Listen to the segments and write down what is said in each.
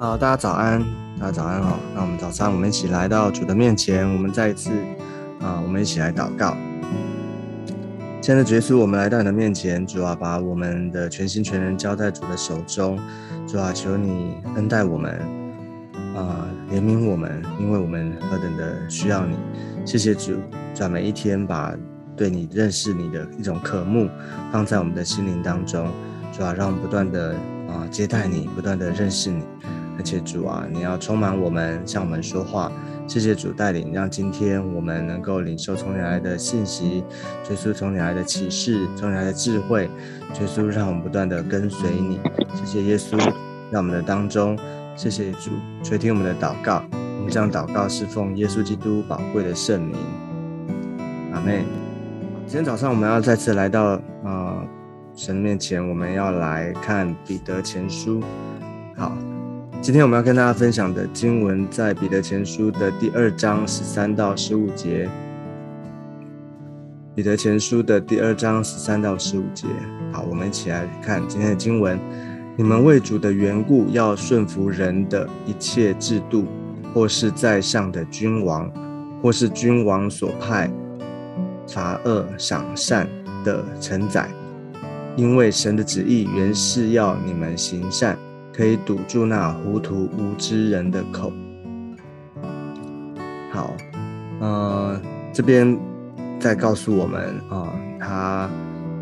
好，大家早安，大家早安哈。那我们早上，我们一起来到主的面前，我们再一次啊，我们一起来祷告。亲爱的耶稣，我们来到你的面前，主啊，把我们的全心全人交在主的手中。主啊，求你恩待我们，啊，怜悯我们，因为我们何等的需要你。谢谢主，在每一天把对你认识你的一种渴慕放在我们的心灵当中。主啊，让我们不断的啊接待你，不断的认识你。而且主啊，你要充满我们，向我们说话。谢谢主带领，让今天我们能够领受从你来的信息，追溯从你来的启示，从你来的智慧，追溯让我们不断的跟随你。谢谢耶稣，让我们的当中，谢谢主垂听我们的祷告。我们这样祷告是奉耶稣基督宝贵的圣名。阿妹，今天早上我们要再次来到啊神面前，我们要来看彼得前书。好。今天我们要跟大家分享的经文在彼得前书的第二章十三到十五节。彼得前书的第二章十三到十五节。好，我们一起来看今天的经文。你们为主的缘故，要顺服人的一切制度，或是在上的君王，或是君王所派罚恶赏善的承载，因为神的旨意原是要你们行善。可以堵住那糊涂无知人的口。好，呃，这边在告诉我们啊，他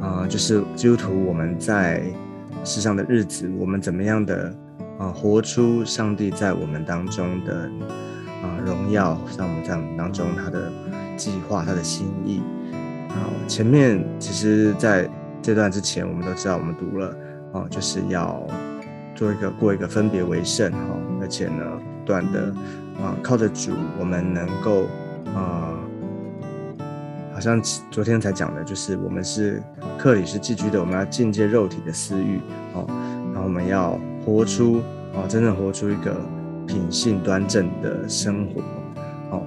啊，就是基督徒，我们在世上的日子，我们怎么样的啊，活出上帝在我们当中的啊荣耀，像我们在我们当中他的计划，他的心意。好，前面其实在这段之前，我们都知道，我们读了啊，就是要。做一个过一个分别为圣哈，而且呢，不断的啊靠着主，我们能够啊，好像昨天才讲的，就是我们是克里是寄居的，我们要境界肉体的私欲哦，然后我们要活出哦，真正活出一个品性端正的生活哦。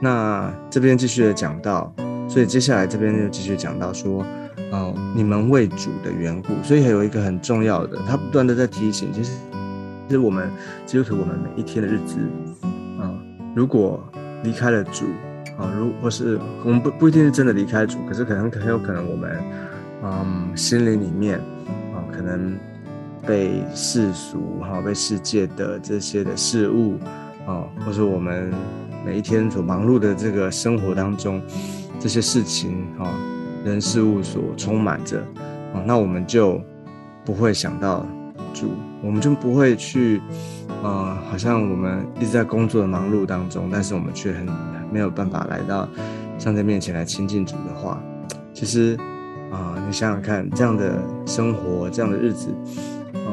那这边继续的讲到，所以接下来这边就继续讲到说。哦，你们为主的缘故，所以还有一个很重要的，他不断的在提醒，其实，其实我们基督徒，我们每一天的日子，啊，如果离开了主，啊，如或是我们不不一定是真的离开主，可是可能很有可能我们，嗯，心灵里面，啊，可能被世俗哈，被世界的这些的事物，啊，或是我们每一天所忙碌的这个生活当中，这些事情，哈。人事物所充满着，啊，那我们就不会想到主，我们就不会去，呃，好像我们一直在工作的忙碌当中，但是我们却很没有办法来到上帝面前来亲近主的话，其实，啊，你想想看，这样的生活，这样的日子，啊，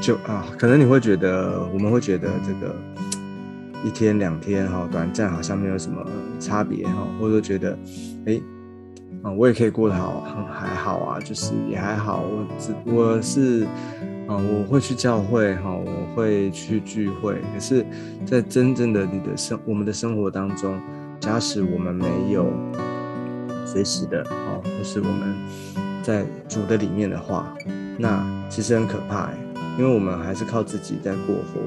就啊，可能你会觉得，我们会觉得这个一天两天哈，短暂好像没有什么差别哈，或者觉得，哎。啊，我也可以过得好，很还好啊，就是也还好。我只我是，啊，我会去教会哈，我会去聚会。可是，在真正的你的生我们的生活当中，假使我们没有随时的哦，就是我们在主的里面的话，那其实很可怕，因为我们还是靠自己在过活，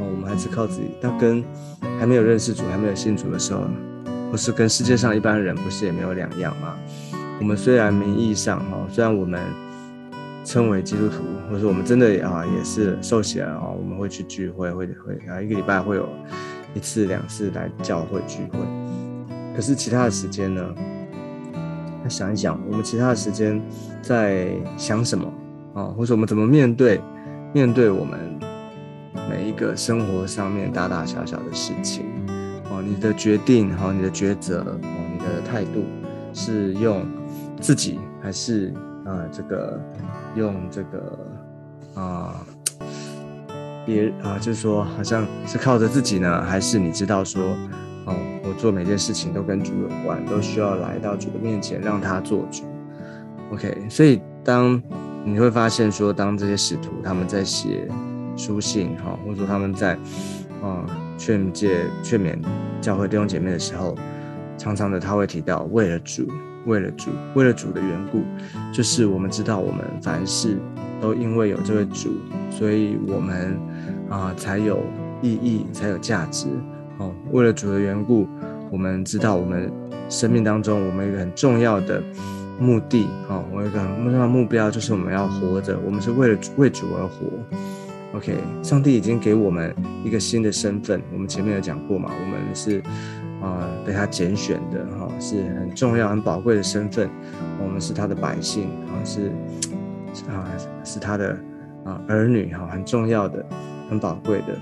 哦，我们还是靠自己。那跟还没有认识主、还没有信主的时候。不是跟世界上一般人不是也没有两样吗？我们虽然名义上哈，虽然我们称为基督徒，或者我们真的啊也是受洗了啊，我们会去聚会，会会啊一个礼拜会有一次两次来教会聚会。可是其他的时间呢？那想一想，我们其他的时间在想什么啊？或者我们怎么面对面对我们每一个生活上面大大小小的事情？你的决定哈，你的抉择哦，你的态度是用自己还是啊这个用这个啊别啊，就是说好像是靠着自己呢，还是你知道说哦，我做每件事情都跟主有关，都需要来到主的面前让他做主。OK，所以当你会发现说，当这些使徒他们在写书信哈，或者说他们在啊。劝诫、劝勉教会弟兄姐妹的时候，常常的他会提到为了主、为了主、为了主的缘故，就是我们知道我们凡事都因为有这位主，所以我们啊才有意义，才有价值。哦，为了主的缘故，我们知道我们生命当中我们一个很重要的目的。哦，我有一个很重要的目标，就是我们要活着，我们是为了为主而活。OK，上帝已经给我们一个新的身份，我们前面有讲过嘛，我们是啊被他拣选的哈，是很重要、很宝贵的身份，我们是他的百姓啊，是啊是他的啊儿女哈，很重要的、很宝贵的，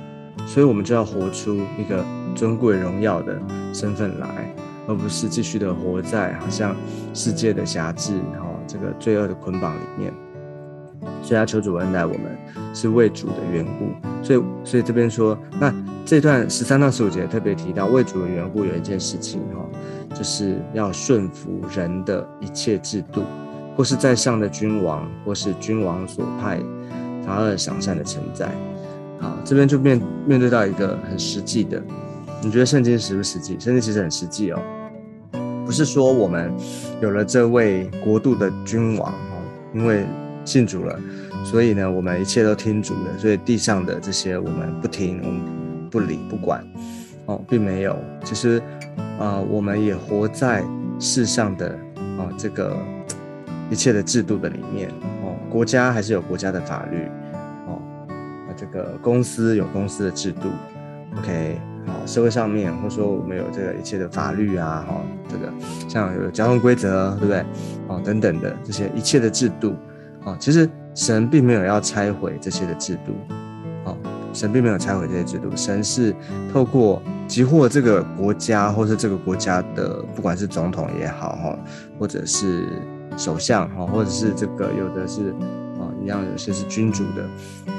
所以我们就要活出一个尊贵荣耀的身份来，而不是继续的活在好像世界的辖制哈这个罪恶的捆绑里面。所以他求主恩待我们，是为主的缘故。所以，所以这边说，那这段十三到十五节特别提到为主的缘故，有一件事情哈，就是要顺服人的一切制度，或是在上的君王，或是君王所派他二赏善的存在。好，这边就面面对到一个很实际的，你觉得圣经实不实际？圣经其实很实际哦，不是说我们有了这位国度的君王哈，因为。信主了，所以呢，我们一切都听主的，所以地上的这些我们不听，我们不理不管，哦，并没有。其实，啊，我们也活在世上的啊这个一切的制度的里面，哦，国家还是有国家的法律，哦，那这个公司有公司的制度，OK，好，社会上面或者说我们有这个一切的法律啊，哈，这个像有交通规则，对不对？哦，等等的这些一切的制度。哦，其实神并没有要拆毁这些的制度，哦，神并没有拆毁这些制度，神是透过集获这个国家，或是这个国家的，不管是总统也好，哈，或者是首相，哈，或者是这个有的是，啊，一样有些是君主的，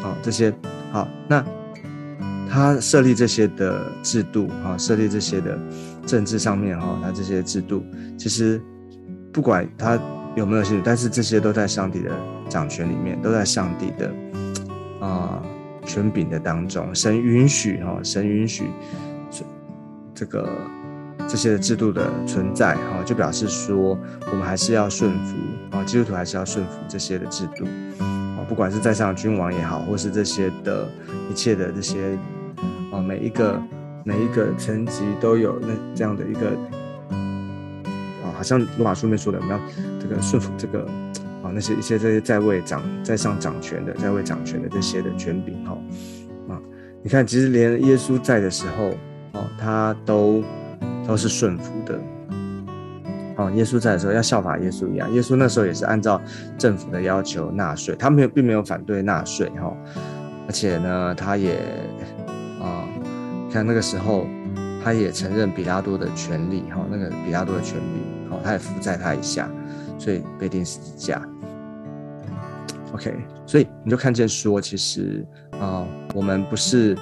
啊，这些，好，那他设立这些的制度，哈，设立这些的政治上面，哈，他这些制度，其实不管他。有没有兴趣？但是这些都在上帝的掌权里面，都在上帝的啊权柄的当中。神允许哈，神允许这这个这些的制度的存在哈，就表示说我们还是要顺服啊，基督徒还是要顺服这些的制度啊，不管是在上君王也好，或是这些的一切的这些啊，每一个每一个层级都有那这样的一个。好像罗马书里面说的，我们要这个顺服这个啊那些一些这些在位掌在上掌权的在位掌权的这些的权柄哈啊，你看其实连耶稣在的时候哦，他都都是顺服的哦。耶稣在的时候要效法耶稣一样，耶稣那时候也是按照政府的要求纳税，他没有并没有反对纳税哈，而且呢，他也啊，看那个时候他也承认比拉多的权利哈，那个比拉多的权利。哦，他也伏在他以下，所以被钉十字架。OK，所以你就看见说，其实啊，我们不是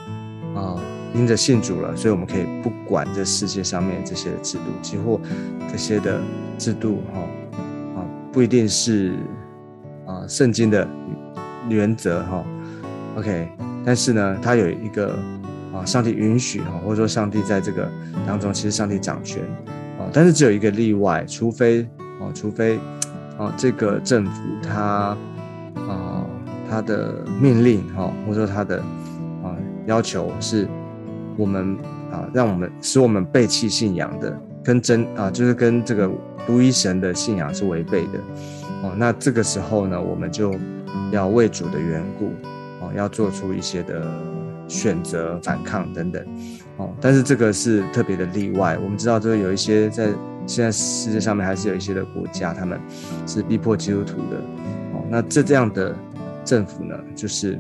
啊因着信主了，所以我们可以不管这世界上面这些的制度，几乎这些的制度哈啊不一定是啊圣经的原则哈。OK，但是呢，它有一个啊上帝允许哈，或者说上帝在这个当中，其实上帝掌权。啊但是只有一个例外，除非哦，除非哦，这个政府他啊，他的命令哈，或者说他的啊要求是，我们啊，让我们使我们背弃信仰的，跟真啊，就是跟这个独一神的信仰是违背的哦。那这个时候呢，我们就要为主的缘故哦，要做出一些的选择、反抗等等。哦，但是这个是特别的例外。我们知道，这个有一些在现在世界上面还是有一些的国家，他们是逼迫基督徒的。哦，那这这样的政府呢，就是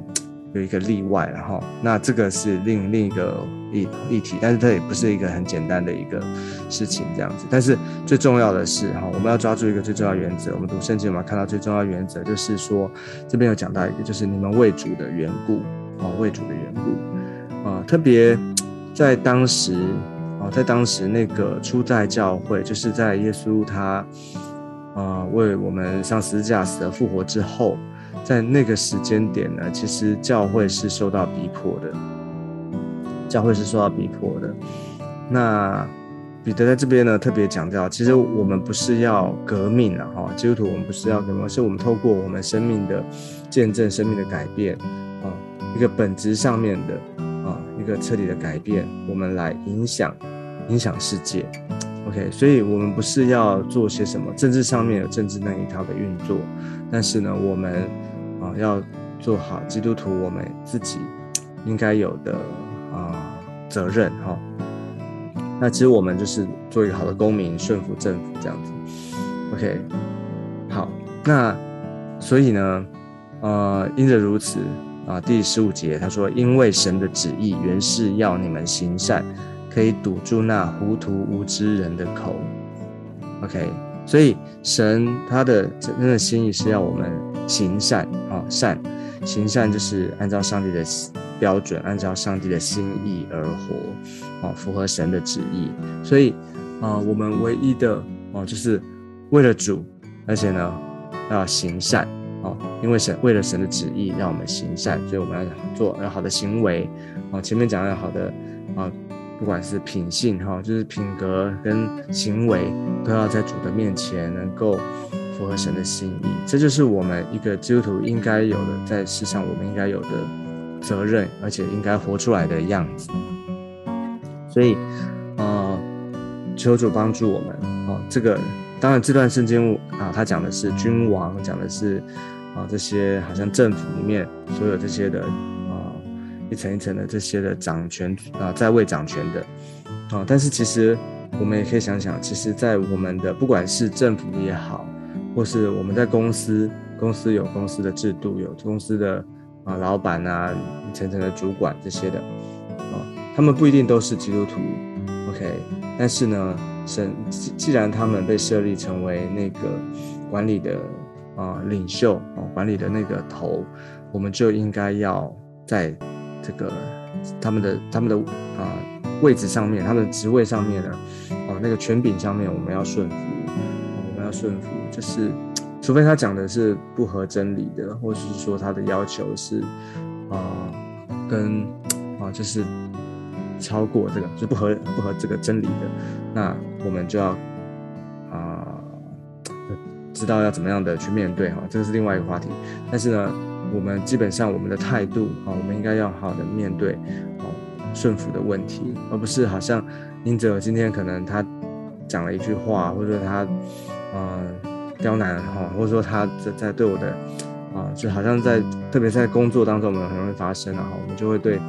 有一个例外，然后那这个是另另一个议议题，但是它也不是一个很简单的一个事情这样子。但是最重要的是，哈，我们要抓住一个最重要原则。我们读圣经，我们看到最重要原则就是说，这边有讲到一个，就是你们为主的缘故，哦，为主的缘故，啊，特别。在当时，啊，在当时那个初代教会，就是在耶稣他，啊，为我们上十字架死而复活之后，在那个时间点呢，其实教会是受到逼迫的，教会是受到逼迫的。那彼得在这边呢，特别强调，其实我们不是要革命了哈，基督徒我们不是要革命，是我们透过我们生命的见证、生命的改变，啊，一个本质上面的一个彻底的改变，我们来影响影响世界。OK，所以我们不是要做些什么政治上面有政治那一套的运作，但是呢，我们啊要做好基督徒我们自己应该有的啊责任哈。那其实我们就是做一个好的公民，顺服政府这样子。OK，好，那所以呢，呃，因着如此啊，第十五节他说，因为神的旨意原是要你们行善。可以堵住那糊涂无知人的口，OK。所以神他的真正的心意是要我们行善啊，善行善就是按照上帝的标准，按照上帝的心意而活，啊，符合神的旨意。所以啊，我们唯一的哦，就是为了主，而且呢要行善因为神为了神的旨意让我们行善，所以我们要做要好的行为啊。前面讲要好的啊。不管是品性哈，就是品格跟行为，都要在主的面前能够符合神的心意。这就是我们一个基督徒应该有的，在世上我们应该有的责任，而且应该活出来的样子。所以，呃，求主帮助我们啊。这个当然，这段圣经啊，他讲的是君王，讲的是啊这些好像政府里面所有这些的啊。一层一层的这些的掌权啊，在位掌权的啊，但是其实我们也可以想想，其实，在我们的不管是政府也好，或是我们在公司，公司有公司的制度，有公司的啊老板啊，一层层的主管这些的啊，他们不一定都是基督徒，OK，但是呢，神既既然他们被设立成为那个管理的啊领袖啊，管理的那个头，我们就应该要在。这个他们的他们的啊位置上面，他们的职位上面呢，啊那个权柄上面，我们要顺服，我们要顺服，就是除非他讲的是不合真理的，或者是说他的要求是啊跟啊就是超过这个，就不合不合这个真理的，那我们就要知道要怎么样的去面对哈，这个是另外一个话题，但是呢。我们基本上我们的态度啊，我们应该要好的面对哦顺服的问题，而不是好像因着今天可能他讲了一句话，或者他呃刁难哈，或者说他在在对我的啊，就好像在特别在工作当中，我们很容易发生啊，我们就会对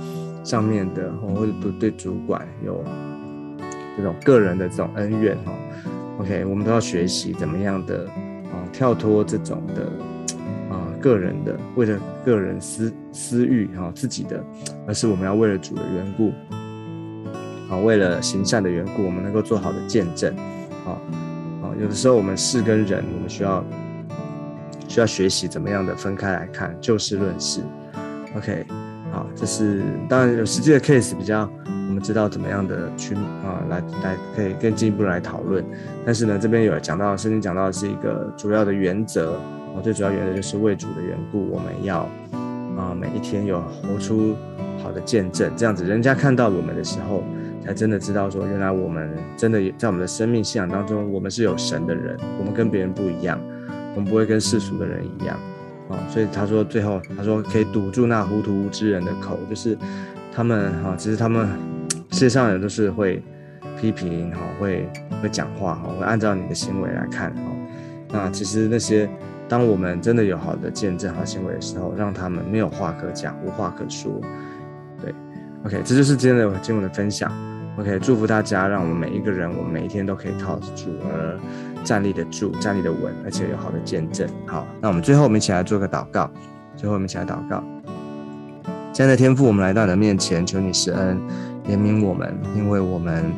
上面的或者对对主管有这种个人的这种恩怨哈。OK，我们都要学习怎么样的跳脱这种的啊。个人的，为了个人私私欲哈，自己的，而是我们要为了主的缘故，好，为了行善的缘故，我们能够做好的见证，好，好，有的时候我们事跟人，我们需要需要学习怎么样的分开来看，就事论事，OK，好，这是当然有实际的 case 比较，知道怎么样的去啊来来可以更进一步来讨论，但是呢，这边有讲到圣经讲到的是一个主要的原则啊。最主要原则就是为主的缘故，我们要啊每一天有活出好的见证，这样子人家看到我们的时候，才真的知道说，原来我们真的在我们的生命信仰当中，我们是有神的人，我们跟别人不一样，我们不会跟世俗的人一样啊。所以他说最后他说可以堵住那糊涂无知人的口，就是他们哈，其实他们世界上人都是会批评哈，会会讲话哈，会按照你的行为来看哈。那其实那些。当我们真的有好的见证、和行为的时候，让他们没有话可讲、无话可说。对，OK，这就是今天的经文的分享。OK，祝福大家，让我们每一个人，我们每一天都可以靠得住，而站立得住、站立得稳，而且有好的见证。好，那我们最后我们一起来做个祷告。最后我们一起来祷告。亲爱的天父，我们来到你的面前，求你施恩怜悯我们，因为我们。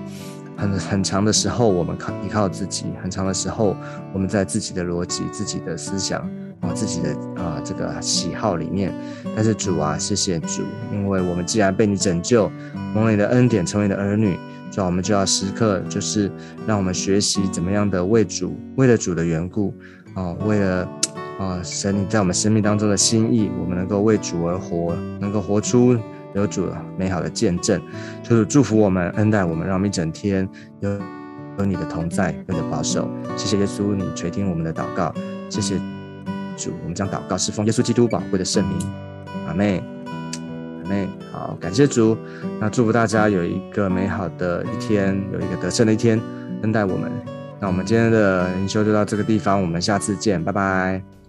很很长的时候，我们靠依靠自己；很长的时候，我们在自己的逻辑、自己的思想啊、自己的啊这个喜好里面。但是主啊，谢谢主，因为我们既然被你拯救，蒙你的恩典，成为你的儿女，主啊，我们就要时刻就是让我们学习怎么样的为主，为了主的缘故啊，为了啊神你在我们生命当中的心意，我们能够为主而活，能够活出。有主美好的见证，就是祝福我们，恩待我们，让我们一整天有有你的同在，有你的保守。谢谢耶稣，你垂听我们的祷告。谢谢主，我们将祷告侍奉耶稣基督宝贵的圣名。阿妹。阿妹。好，感谢主，那祝福大家有一个美好的一天，有一个得胜的一天，恩待我们。那我们今天的灵修就到这个地方，我们下次见，拜拜。